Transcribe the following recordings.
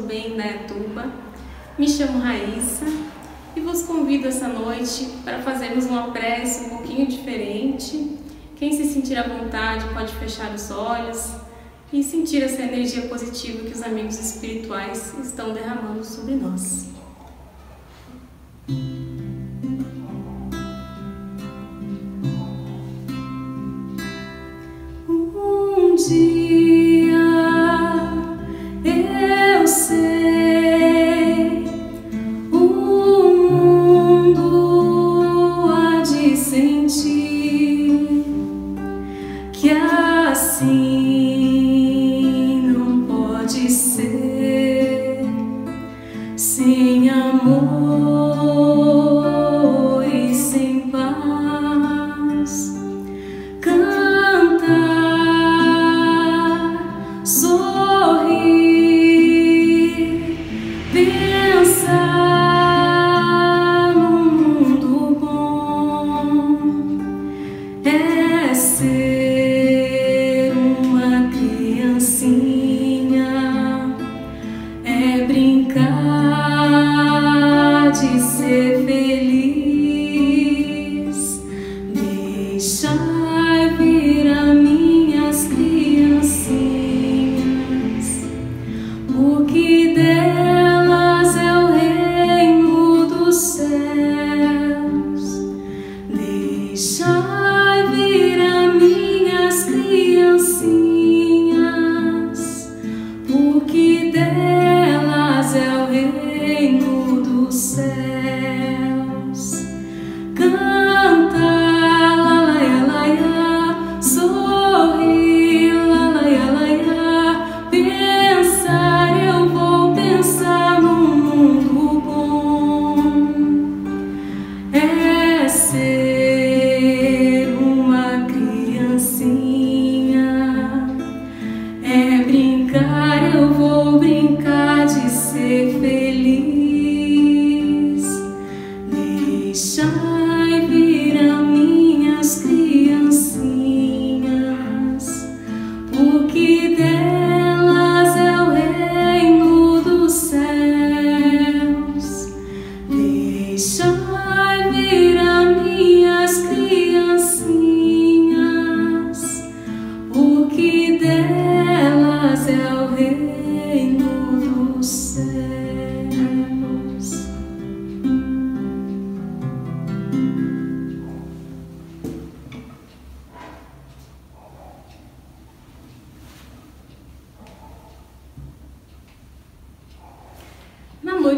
bem né, da Etuba. Me chamo Raíssa e vos convido essa noite para fazermos uma prece um pouquinho diferente. Quem se sentir à vontade pode fechar os olhos e sentir essa energia positiva que os amigos espirituais estão derramando sobre nós.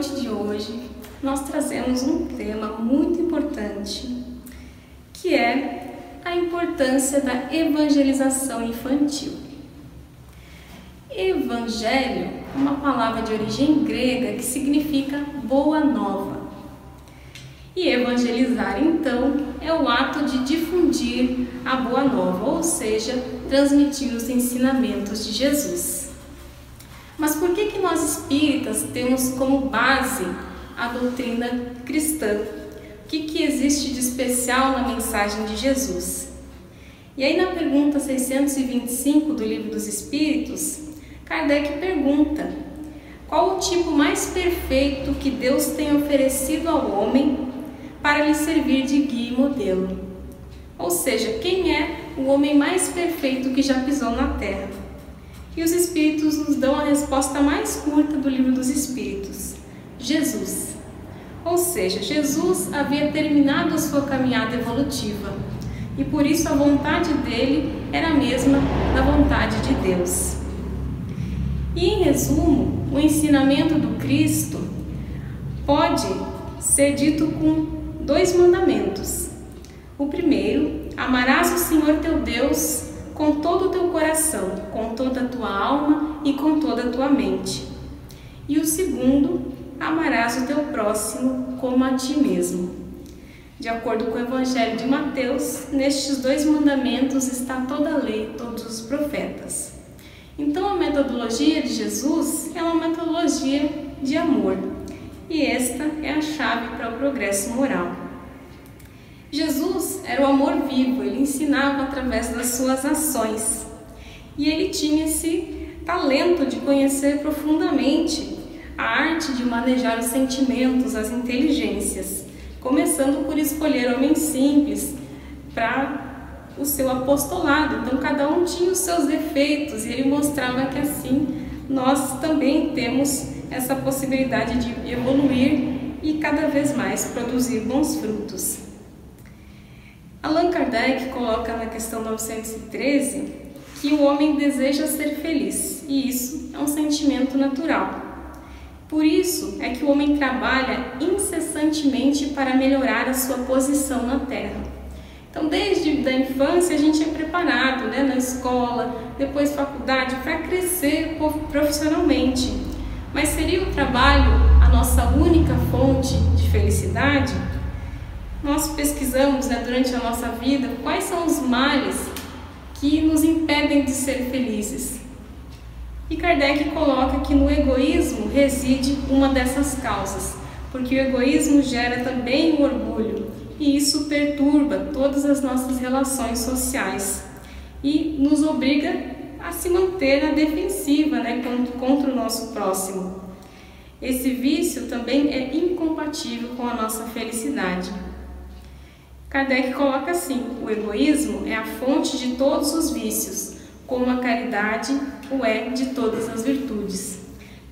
Noite de hoje, nós trazemos um tema muito importante, que é a importância da evangelização infantil. Evangelho é uma palavra de origem grega que significa boa nova. E evangelizar, então, é o ato de difundir a boa nova, ou seja, transmitir os ensinamentos de Jesus. Mas por que, que nós espíritas temos como base a doutrina cristã? O que, que existe de especial na mensagem de Jesus? E aí, na pergunta 625 do Livro dos Espíritos, Kardec pergunta: qual o tipo mais perfeito que Deus tem oferecido ao homem para lhe servir de guia e modelo? Ou seja, quem é o homem mais perfeito que já pisou na terra? E os Espíritos nos dão a resposta mais curta do Livro dos Espíritos: Jesus. Ou seja, Jesus havia terminado a sua caminhada evolutiva e por isso a vontade dele era a mesma da vontade de Deus. E em resumo, o ensinamento do Cristo pode ser dito com dois mandamentos. O primeiro, amarás o Senhor teu Deus com todo o teu coração, com toda a tua alma e com toda a tua mente. E o segundo, amarás o teu próximo como a ti mesmo. De acordo com o Evangelho de Mateus, nestes dois mandamentos está toda a lei, todos os profetas. Então, a metodologia de Jesus é uma metodologia de amor, e esta é a chave para o progresso moral. Jesus era o amor vivo, ele ensinava através das suas ações. E ele tinha esse talento de conhecer profundamente a arte de manejar os sentimentos, as inteligências, começando por escolher homens simples para o seu apostolado. Então, cada um tinha os seus defeitos e ele mostrava que assim nós também temos essa possibilidade de evoluir e cada vez mais produzir bons frutos. Allan Kardec coloca na questão 913 que o homem deseja ser feliz e isso é um sentimento natural. Por isso é que o homem trabalha incessantemente para melhorar a sua posição na Terra. Então, desde a infância a gente é preparado, né, na escola, depois faculdade, para crescer profissionalmente. Mas seria o trabalho a nossa única fonte de felicidade? Nós pesquisamos né, durante a nossa vida quais são os males que nos impedem de ser felizes. E Kardec coloca que no egoísmo reside uma dessas causas, porque o egoísmo gera também o orgulho, e isso perturba todas as nossas relações sociais e nos obriga a se manter na defensiva né, contra o nosso próximo. Esse vício também é incompatível com a nossa felicidade. Kardec coloca assim: o egoísmo é a fonte de todos os vícios, como a caridade o é de todas as virtudes.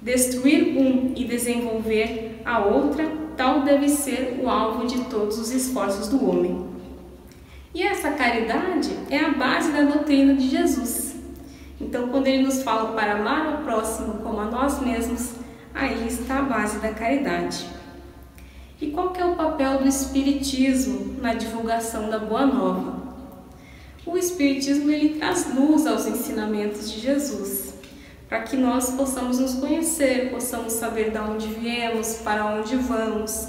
Destruir um e desenvolver a outra tal deve ser o alvo de todos os esforços do homem. E essa caridade é a base da doutrina de Jesus. Então, quando ele nos fala para amar ao próximo como a nós mesmos, aí está a base da caridade. E qual que é o papel do espiritismo na divulgação da boa nova? O espiritismo ele traz luz aos ensinamentos de Jesus para que nós possamos nos conhecer, possamos saber de onde viemos, para onde vamos,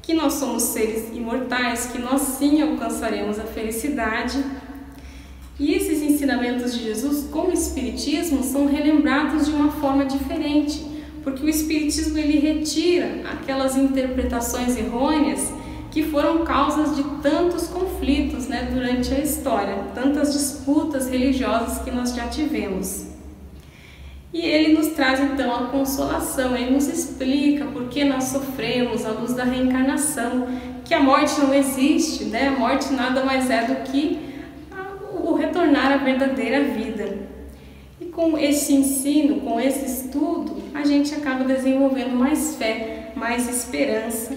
que nós somos seres imortais, que nós sim alcançaremos a felicidade. E esses ensinamentos de Jesus com o Espiritismo são relembrados de uma forma diferente, porque o Espiritismo ele retira aquelas interpretações errôneas que foram causas de tantos conflitos né, durante a história, tantas disputas religiosas que nós já tivemos. E ele nos traz então a consolação, ele nos explica por que nós sofremos à luz da reencarnação, que a morte não existe, né? A morte nada mais é do que o retornar à verdadeira vida. Com esse ensino, com esse estudo, a gente acaba desenvolvendo mais fé, mais esperança,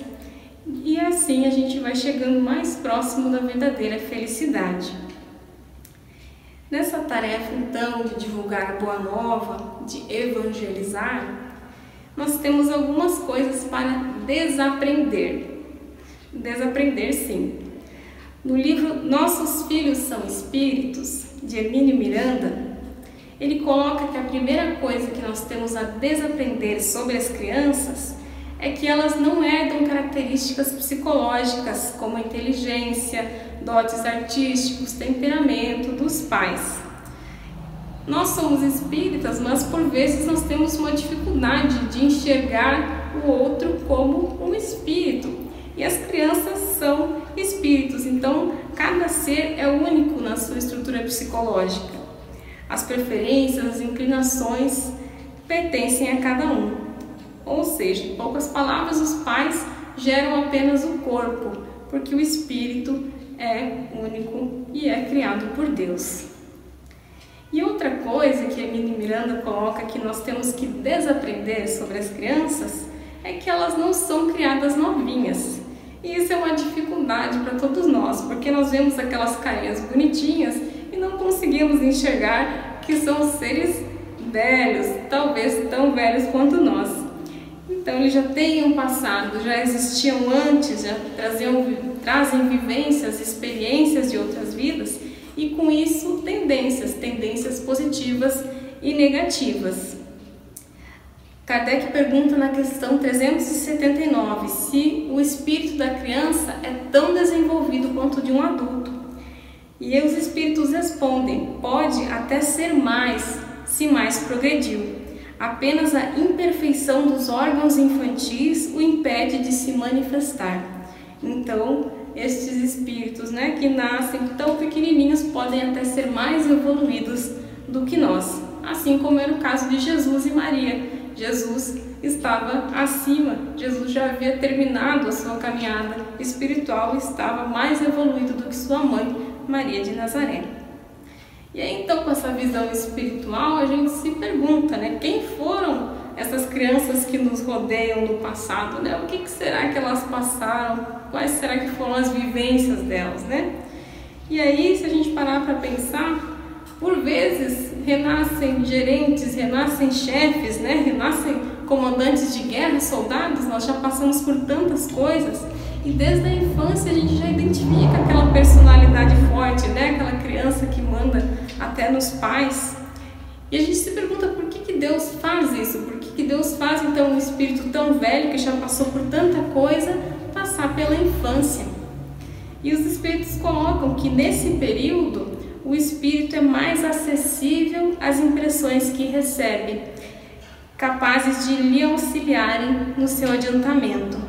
e assim a gente vai chegando mais próximo da verdadeira felicidade. Nessa tarefa, então, de divulgar a boa nova, de evangelizar, nós temos algumas coisas para desaprender. Desaprender, sim. No livro Nossos Filhos São Espíritos, de Hermínio Miranda, ele coloca que a primeira coisa que nós temos a desaprender sobre as crianças é que elas não herdam características psicológicas como inteligência, dotes artísticos, temperamento dos pais. Nós somos espíritas, mas por vezes nós temos uma dificuldade de enxergar o outro como um espírito. E as crianças são espíritos, então cada ser é único na sua estrutura psicológica. As preferências, as inclinações pertencem a cada um. Ou seja, em poucas palavras, os pais geram apenas o corpo, porque o espírito é único e é criado por Deus. E outra coisa que a Mini Miranda coloca que nós temos que desaprender sobre as crianças é que elas não são criadas novinhas. E isso é uma dificuldade para todos nós, porque nós vemos aquelas carinhas bonitinhas não conseguimos enxergar que são seres velhos, talvez tão velhos quanto nós. Então eles já têm um passado, já existiam antes, já traziam trazem vivências, experiências de outras vidas e com isso tendências, tendências positivas e negativas. Kardec pergunta na questão 379 se o espírito da criança é tão desenvolvido quanto de um adulto. E os espíritos respondem: pode até ser mais, se mais progrediu. Apenas a imperfeição dos órgãos infantis o impede de se manifestar. Então, estes espíritos, né, que nascem tão pequenininhos, podem até ser mais evoluídos do que nós, assim como era o caso de Jesus e Maria. Jesus estava acima. Jesus já havia terminado a sua caminhada espiritual estava mais evoluído do que sua mãe, Maria de Nazaré. E aí, então, com essa visão espiritual, a gente se pergunta, né? Quem foram essas crianças que nos rodeiam no passado, né? O que, que será que elas passaram? Quais será que foram as vivências delas, né? E aí, se a gente parar para pensar, por vezes renascem gerentes, renascem chefes, né? Renascem comandantes de guerra, soldados. Nós já passamos por tantas coisas e desde a infância a gente já identifica aquela personalidade forte, né? Aquela criança que manda até nos pais. E a gente se pergunta por que, que Deus faz isso? Por que, que Deus faz então um espírito tão velho que já passou por tanta coisa passar pela infância? E os espíritos colocam que nesse período o espírito é mais acessível às impressões que recebe, capazes de lhe auxiliarem no seu adiantamento.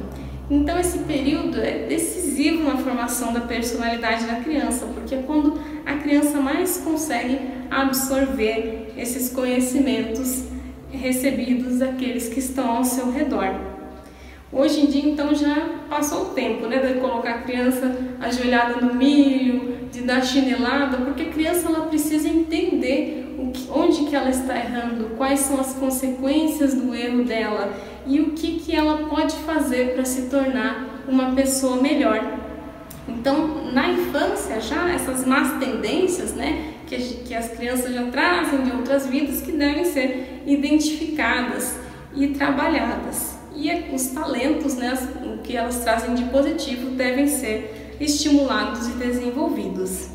Então esse período é decisivo na formação da personalidade da criança, porque é quando a criança mais consegue absorver esses conhecimentos recebidos daqueles que estão ao seu redor. Hoje em dia, então, já passou o tempo né, de colocar a criança ajoelhada no milho, de dar chinelada, porque a criança ela precisa entender que, onde que ela está errando, quais são as consequências do erro dela e o que, que ela pode fazer para se tornar uma pessoa melhor. Então, na infância já, essas más tendências, né, que, que as crianças já trazem de outras vidas, que devem ser identificadas e trabalhadas. E os talentos, né, o que elas trazem de positivo, devem ser estimulados e desenvolvidos.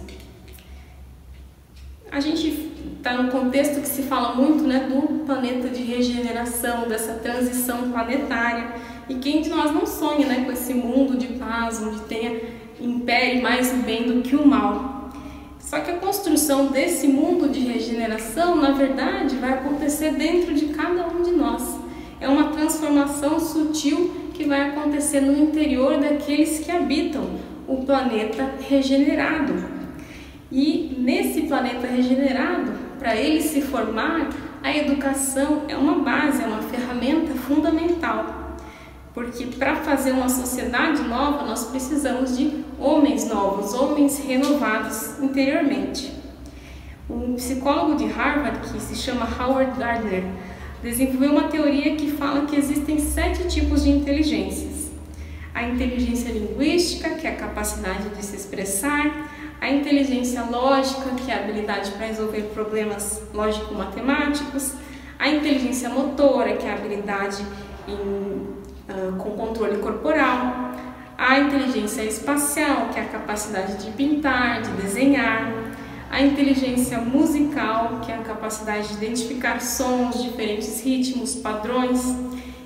A gente está num contexto que se fala muito né, do planeta de regeneração, dessa transição planetária. E quem de nós não sonha né, com esse mundo de paz, onde tenha impere mais o bem do que o mal? Só que a construção desse mundo de regeneração, na verdade, vai acontecer dentro de cada um de nós. É uma transformação sutil que vai acontecer no interior daqueles que habitam o planeta regenerado. E nesse planeta regenerado, para ele se formar, a educação é uma base, é uma ferramenta fundamental. Porque para fazer uma sociedade nova, nós precisamos de homens novos, homens renovados interiormente. Um psicólogo de Harvard, que se chama Howard Gardner, desenvolveu uma teoria que fala que existem sete tipos de inteligências. A inteligência linguística, que é a capacidade de se expressar, a inteligência lógica, que é a habilidade para resolver problemas lógico-matemáticos, a inteligência motora, que é a habilidade em, uh, com controle corporal, a inteligência espacial, que é a capacidade de pintar, de desenhar, a inteligência musical, que é a capacidade de identificar sons, diferentes ritmos, padrões.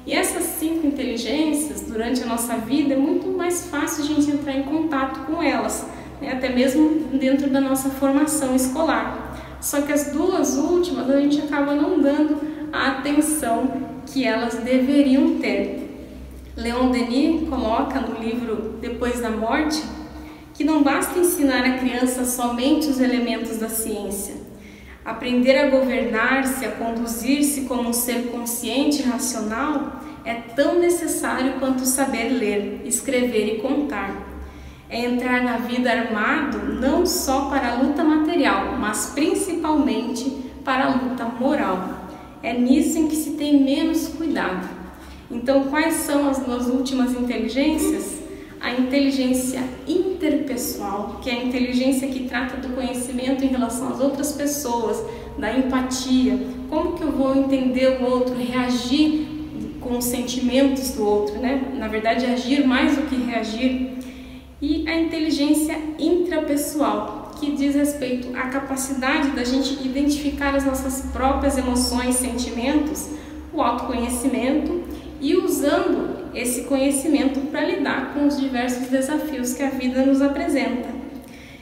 E essas cinco inteligências, durante a nossa vida, é muito mais fácil a gente entrar em contato com elas, né? até mesmo dentro da nossa formação escolar. Só que as duas últimas a gente acaba não dando a atenção que elas deveriam ter. Leon Denis coloca no livro Depois da Morte que não basta ensinar a criança somente os elementos da ciência. Aprender a governar-se, a conduzir-se como um ser consciente e racional é tão necessário quanto saber ler, escrever e contar. É entrar na vida armado não só para a luta material, mas principalmente para a luta moral. É nisso em que se tem menos cuidado. Então, quais são as duas últimas inteligências? a inteligência interpessoal, que é a inteligência que trata do conhecimento em relação às outras pessoas, da empatia, como que eu vou entender o outro, reagir com os sentimentos do outro, né? Na verdade, agir mais do que reagir. E a inteligência intrapessoal, que diz respeito à capacidade da gente identificar as nossas próprias emoções, sentimentos, o autoconhecimento e usando esse conhecimento para lidar com os diversos desafios que a vida nos apresenta.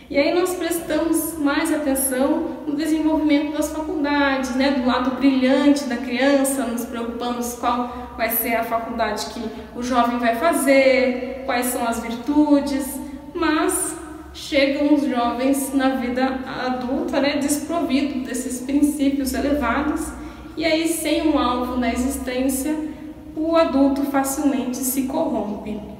E aí nós prestamos mais atenção no desenvolvimento das faculdades, né, do lado brilhante da criança, nos preocupamos qual vai ser a faculdade que o jovem vai fazer, quais são as virtudes, mas chegam os jovens na vida adulta, né, desprovido desses princípios elevados, e aí sem um alvo na existência, o adulto facilmente se corrompe.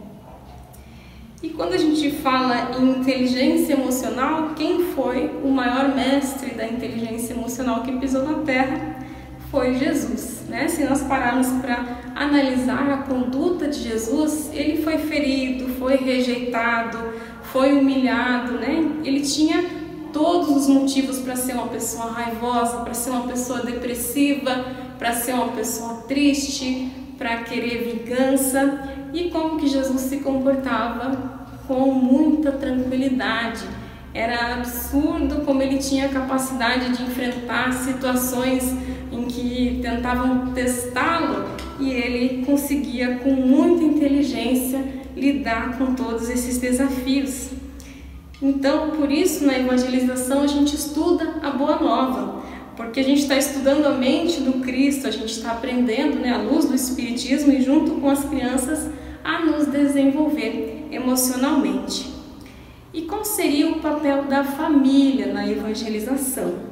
E quando a gente fala em inteligência emocional, quem foi o maior mestre da inteligência emocional que pisou na Terra foi Jesus. Né? Se nós pararmos para analisar a conduta de Jesus, ele foi ferido, foi rejeitado, foi humilhado, né? ele tinha todos os motivos para ser uma pessoa raivosa, para ser uma pessoa depressiva, para ser uma pessoa triste, para querer vingança. E como que Jesus se comportava? Com muita tranquilidade. Era absurdo como ele tinha a capacidade de enfrentar situações em que tentavam testá-lo e ele conseguia com muita inteligência lidar com todos esses desafios. Então, por isso, na evangelização, a gente estuda a Boa Nova, porque a gente está estudando a mente do Cristo, a gente está aprendendo né, a luz do Espiritismo e, junto com as crianças, a nos desenvolver emocionalmente. E qual seria o papel da família na evangelização?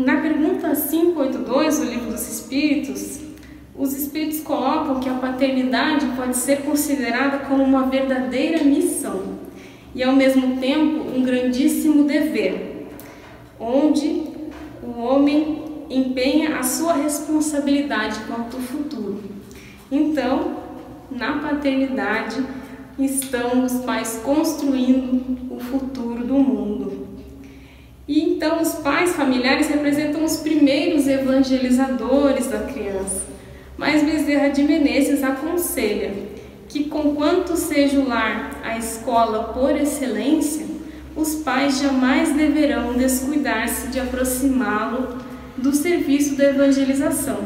Na pergunta 582 do Livro dos Espíritos, os Espíritos colocam que a paternidade pode ser considerada como uma verdadeira missão e, ao mesmo tempo, um grandíssimo dever, onde o homem empenha a sua responsabilidade quanto ao futuro. Então, na paternidade estão os pais construindo o futuro do mundo. E então os pais familiares representam os primeiros evangelizadores da criança. Mas Bezerra de Menezes aconselha que, conquanto seja o lar a escola por excelência, os pais jamais deverão descuidar-se de aproximá-lo do serviço da evangelização,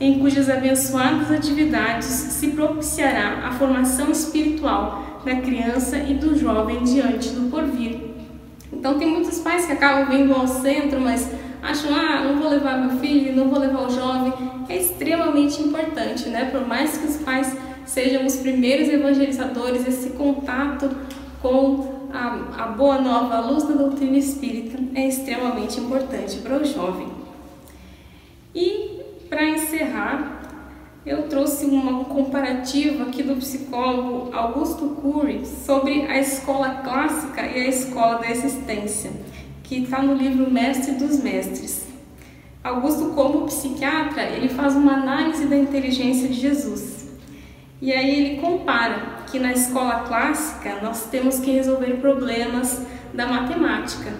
em cujas abençoadas atividades se propiciará a formação espiritual da criança e do jovem diante do porvir. Então, tem muitos pais que acabam vindo ao centro, mas acham, ah, não vou levar meu filho, não vou levar o jovem. É extremamente importante, né? Por mais que os pais sejam os primeiros evangelizadores, esse contato com a, a boa nova, a luz da doutrina espírita é extremamente importante para o jovem. E para encerrar, eu trouxe uma comparativa aqui do psicólogo Augusto Cury sobre a escola clássica e a escola da existência, que está no livro Mestre dos Mestres. Augusto, como psiquiatra, ele faz uma análise da inteligência de Jesus. E aí ele compara que na escola clássica nós temos que resolver problemas da matemática,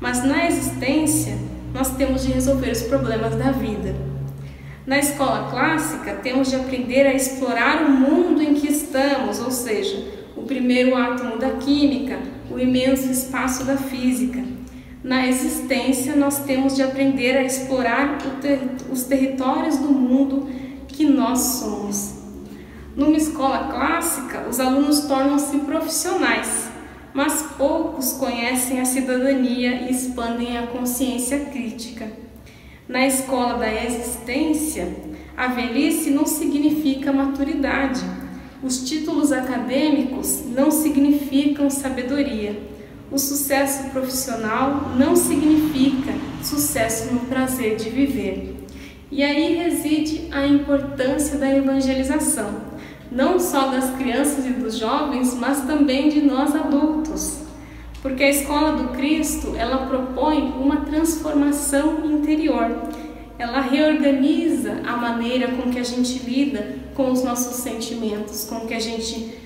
mas na existência nós temos de resolver os problemas da vida. Na escola clássica temos de aprender a explorar o mundo em que estamos, ou seja, o primeiro átomo da química, o imenso espaço da física. Na existência, nós temos de aprender a explorar os territórios do mundo que nós somos. Numa escola clássica, os alunos tornam-se profissionais, mas poucos conhecem a cidadania e expandem a consciência crítica. Na escola da existência, a velhice não significa maturidade. Os títulos acadêmicos não significam sabedoria. O sucesso profissional não significa sucesso no prazer de viver. E aí reside a importância da evangelização não só das crianças e dos jovens, mas também de nós adultos. Porque a escola do Cristo, ela propõe uma transformação interior. Ela reorganiza a maneira com que a gente lida com os nossos sentimentos, com que a gente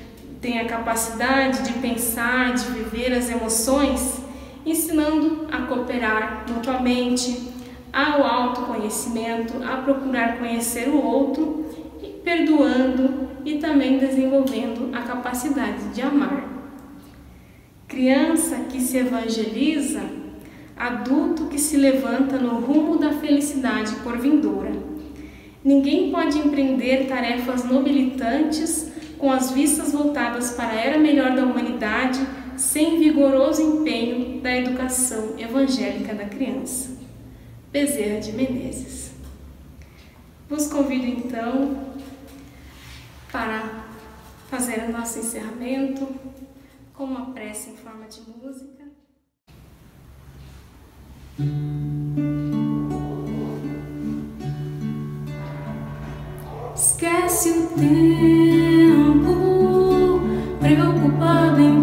tem a capacidade de pensar, de viver as emoções, ensinando a cooperar mutuamente, ao autoconhecimento, a procurar conhecer o outro e perdoando e também desenvolvendo a capacidade de amar. Criança que se evangeliza, adulto que se levanta no rumo da felicidade por vindoura. Ninguém pode empreender tarefas nobilitantes com as vistas voltadas para a era melhor da humanidade sem vigoroso empenho da educação evangélica da criança. Bezerra de Menezes. Vos convido então para fazer o nosso encerramento com uma prece em forma de música. tempo preocupado em